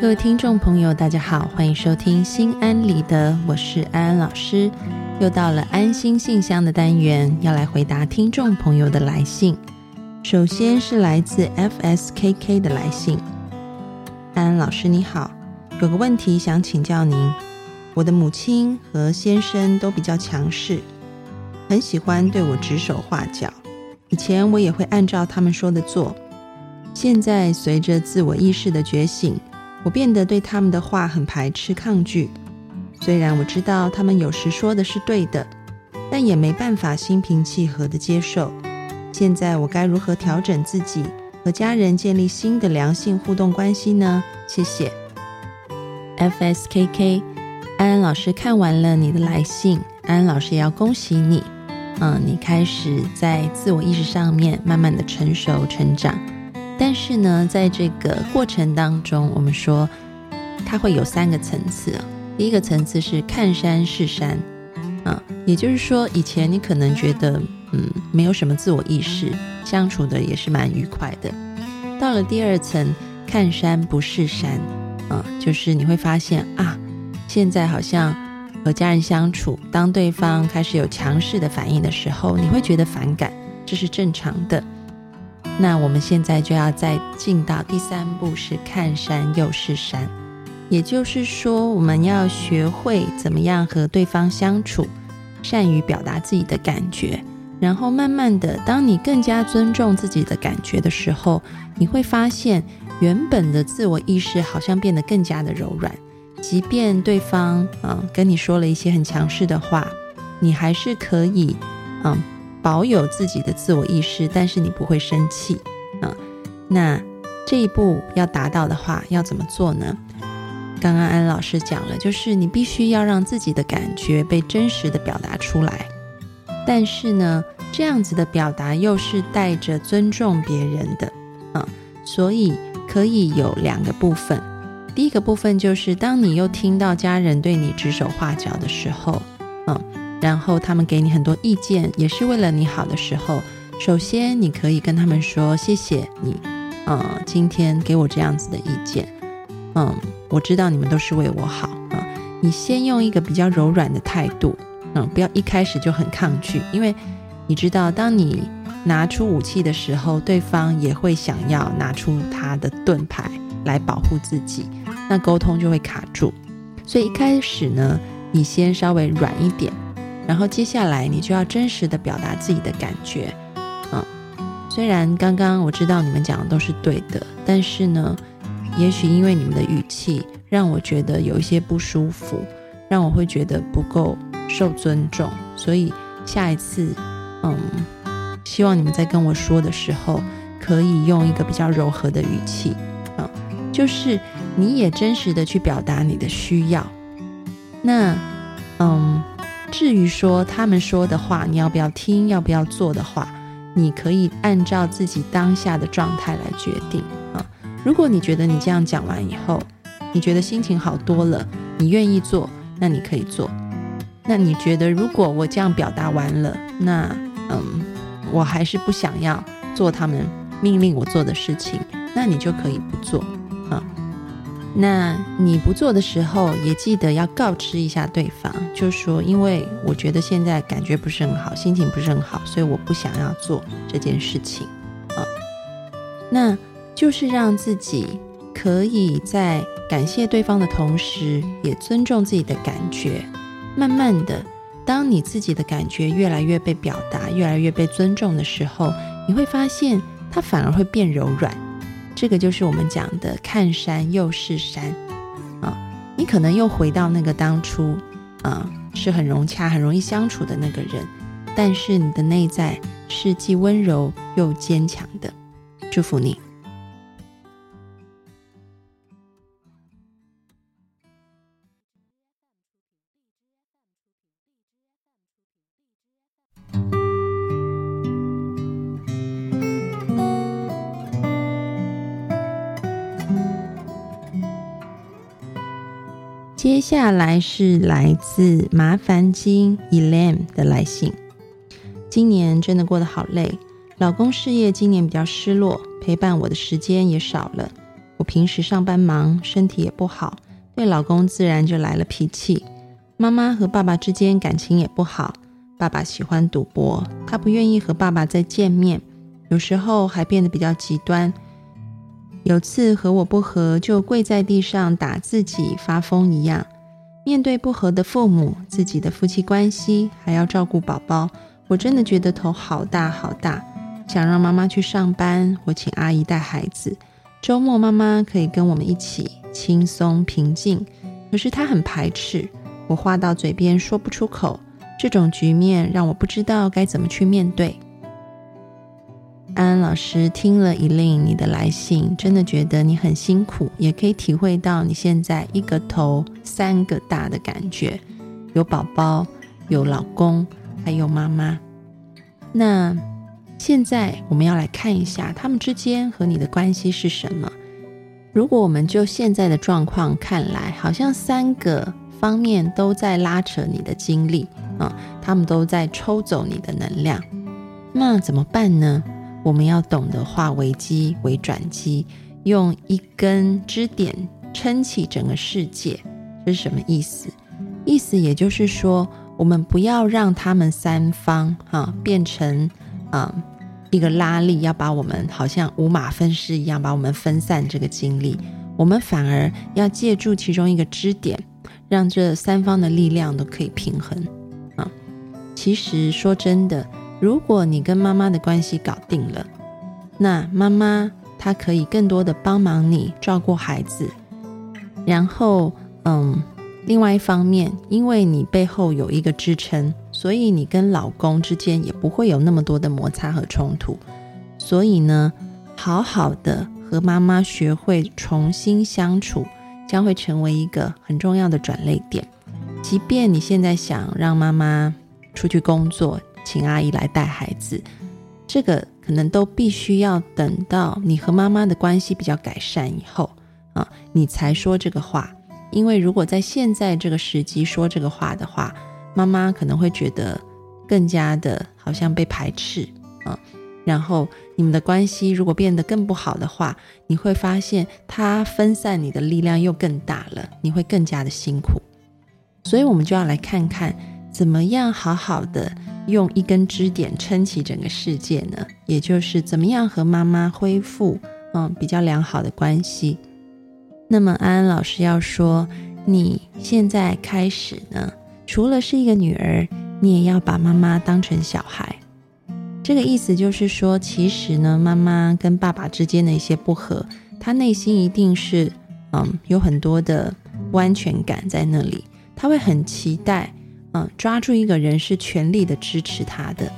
各位听众朋友，大家好，欢迎收听心安理得，我是安安老师。又到了安心信箱的单元，要来回答听众朋友的来信。首先是来自 FSKK 的来信，安安老师你好，有个问题想请教您。我的母亲和先生都比较强势，很喜欢对我指手画脚。以前我也会按照他们说的做。现在随着自我意识的觉醒，我变得对他们的话很排斥、抗拒。虽然我知道他们有时说的是对的，但也没办法心平气和的接受。现在我该如何调整自己，和家人建立新的良性互动关系呢？谢谢。FSKK，安安老师看完了你的来信，安安老师也要恭喜你。嗯，你开始在自我意识上面慢慢的成熟成长。但是呢，在这个过程当中，我们说它会有三个层次。第一个层次是看山是山啊，也就是说，以前你可能觉得嗯没有什么自我意识，相处的也是蛮愉快的。到了第二层，看山不是山啊，就是你会发现啊，现在好像和家人相处，当对方开始有强势的反应的时候，你会觉得反感，这是正常的。那我们现在就要再进到第三步，是看山又是山，也就是说，我们要学会怎么样和对方相处，善于表达自己的感觉，然后慢慢的，当你更加尊重自己的感觉的时候，你会发现原本的自我意识好像变得更加的柔软，即便对方嗯跟你说了一些很强势的话，你还是可以嗯。保有自己的自我意识，但是你不会生气啊。那这一步要达到的话，要怎么做呢？刚刚安老师讲了，就是你必须要让自己的感觉被真实的表达出来。但是呢，这样子的表达又是带着尊重别人的啊，所以可以有两个部分。第一个部分就是，当你又听到家人对你指手画脚的时候，然后他们给你很多意见，也是为了你好的时候，首先你可以跟他们说谢谢你，嗯，今天给我这样子的意见，嗯，我知道你们都是为我好啊。你先用一个比较柔软的态度，嗯，不要一开始就很抗拒，因为你知道，当你拿出武器的时候，对方也会想要拿出他的盾牌来保护自己，那沟通就会卡住。所以一开始呢，你先稍微软一点。然后接下来你就要真实的表达自己的感觉，嗯，虽然刚刚我知道你们讲的都是对的，但是呢，也许因为你们的语气让我觉得有一些不舒服，让我会觉得不够受尊重，所以下一次，嗯，希望你们在跟我说的时候，可以用一个比较柔和的语气，嗯，就是你也真实的去表达你的需要，那，嗯。至于说他们说的话，你要不要听，要不要做的话，你可以按照自己当下的状态来决定啊。如果你觉得你这样讲完以后，你觉得心情好多了，你愿意做，那你可以做。那你觉得如果我这样表达完了，那嗯，我还是不想要做他们命令我做的事情，那你就可以不做。那你不做的时候，也记得要告知一下对方，就说因为我觉得现在感觉不是很好，心情不是很好，所以我不想要做这件事情啊。那就是让自己可以在感谢对方的同时，也尊重自己的感觉。慢慢的，当你自己的感觉越来越被表达，越来越被尊重的时候，你会发现它反而会变柔软。这个就是我们讲的看山又是山啊，你可能又回到那个当初啊是很融洽、很容易相处的那个人，但是你的内在是既温柔又坚强的。祝福你。接下来是来自麻烦精 Elam 的来信。今年真的过得好累，老公事业今年比较失落，陪伴我的时间也少了。我平时上班忙，身体也不好，对老公自然就来了脾气。妈妈和爸爸之间感情也不好，爸爸喜欢赌博，他不愿意和爸爸再见面，有时候还变得比较极端。有次和我不和，就跪在地上打自己，发疯一样。面对不和的父母，自己的夫妻关系，还要照顾宝宝，我真的觉得头好大好大。想让妈妈去上班，我请阿姨带孩子。周末妈妈可以跟我们一起轻松平静，可是她很排斥。我话到嘴边说不出口，这种局面让我不知道该怎么去面对。安安老师听了一令你的来信，真的觉得你很辛苦，也可以体会到你现在一个头三个大的感觉，有宝宝，有老公，还有妈妈。那现在我们要来看一下他们之间和你的关系是什么。如果我们就现在的状况看来，好像三个方面都在拉扯你的精力啊，他们都在抽走你的能量，那怎么办呢？我们要懂得化危机为转机，用一根支点撑起整个世界，这是什么意思？意思也就是说，我们不要让他们三方哈变成啊一个拉力，要把我们好像五马分尸一样，把我们分散这个精力。我们反而要借助其中一个支点，让这三方的力量都可以平衡啊。其实说真的。如果你跟妈妈的关系搞定了，那妈妈她可以更多的帮忙你照顾孩子，然后嗯，另外一方面，因为你背后有一个支撑，所以你跟老公之间也不会有那么多的摩擦和冲突。所以呢，好好的和妈妈学会重新相处，将会成为一个很重要的转捩点。即便你现在想让妈妈出去工作。请阿姨来带孩子，这个可能都必须要等到你和妈妈的关系比较改善以后啊，你才说这个话。因为如果在现在这个时机说这个话的话，妈妈可能会觉得更加的好像被排斥啊。然后你们的关系如果变得更不好的话，你会发现他分散你的力量又更大了，你会更加的辛苦。所以，我们就要来看看怎么样好好的。用一根支点撑起整个世界呢，也就是怎么样和妈妈恢复嗯比较良好的关系。那么安安老师要说，你现在开始呢，除了是一个女儿，你也要把妈妈当成小孩。这个意思就是说，其实呢，妈妈跟爸爸之间的一些不和，她内心一定是嗯有很多的不安全感在那里，她会很期待。嗯，抓住一个人是全力的支持他的，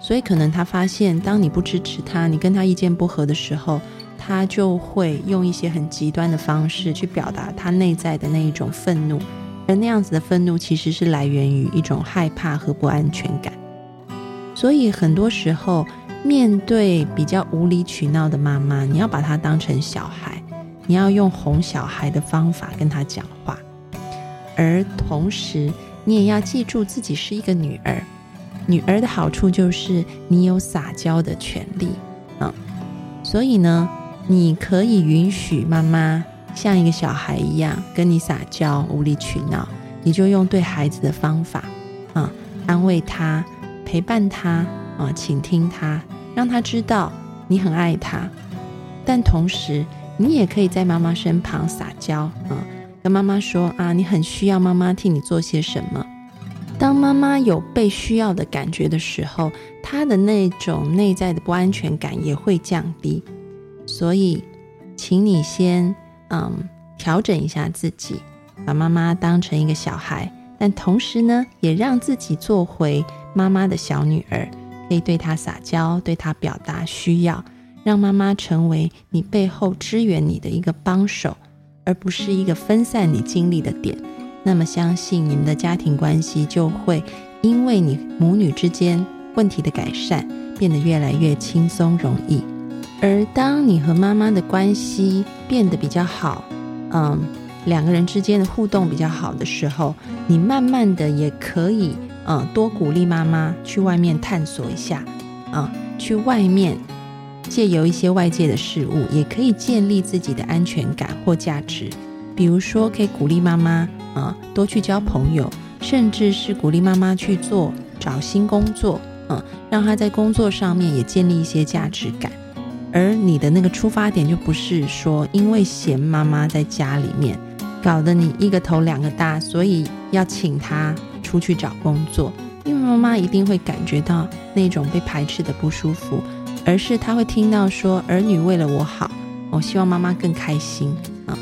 所以可能他发现，当你不支持他，你跟他意见不合的时候，他就会用一些很极端的方式去表达他内在的那一种愤怒，而那样子的愤怒其实是来源于一种害怕和不安全感。所以很多时候，面对比较无理取闹的妈妈，你要把她当成小孩，你要用哄小孩的方法跟他讲话，而同时。你也要记住自己是一个女儿，女儿的好处就是你有撒娇的权利啊，所以呢，你可以允许妈妈像一个小孩一样跟你撒娇、无理取闹，你就用对孩子的方法啊，安慰他、陪伴他啊，倾听他，让他知道你很爱他，但同时你也可以在妈妈身旁撒娇啊。跟妈妈说啊，你很需要妈妈替你做些什么。当妈妈有被需要的感觉的时候，她的那种内在的不安全感也会降低。所以，请你先嗯调整一下自己，把妈妈当成一个小孩，但同时呢，也让自己做回妈妈的小女儿，可以对她撒娇，对她表达需要，让妈妈成为你背后支援你的一个帮手。而不是一个分散你精力的点，那么相信你们的家庭关系就会因为你母女之间问题的改善，变得越来越轻松容易。而当你和妈妈的关系变得比较好，嗯，两个人之间的互动比较好的时候，你慢慢的也可以，嗯，多鼓励妈妈去外面探索一下，啊，去外面借由一些外界的事物，也可以建立自己的安全感或价值。比如说，可以鼓励妈妈啊多去交朋友，甚至是鼓励妈妈去做找新工作，嗯，让她在工作上面也建立一些价值感。而你的那个出发点就不是说因为嫌妈妈在家里面搞得你一个头两个大，所以要请她出去找工作。因为妈妈一定会感觉到那种被排斥的不舒服，而是他会听到说儿女为了我好，我希望妈妈更开心啊。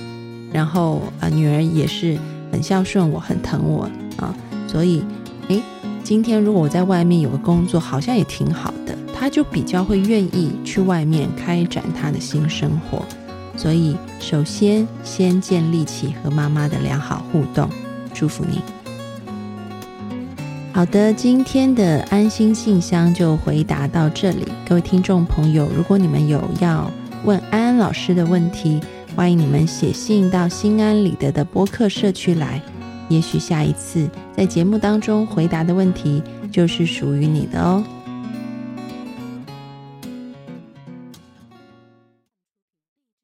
然后啊，女儿也是很孝顺我，很疼我啊。所以，诶，今天如果我在外面有个工作，好像也挺好的，他就比较会愿意去外面开展她的新生活。所以，首先先建立起和妈妈的良好互动，祝福你。好的，今天的安心信箱就回答到这里。各位听众朋友，如果你们有要问安安老师的问题，欢迎你们写信到心安理得的播客社区来。也许下一次在节目当中回答的问题就是属于你的哦。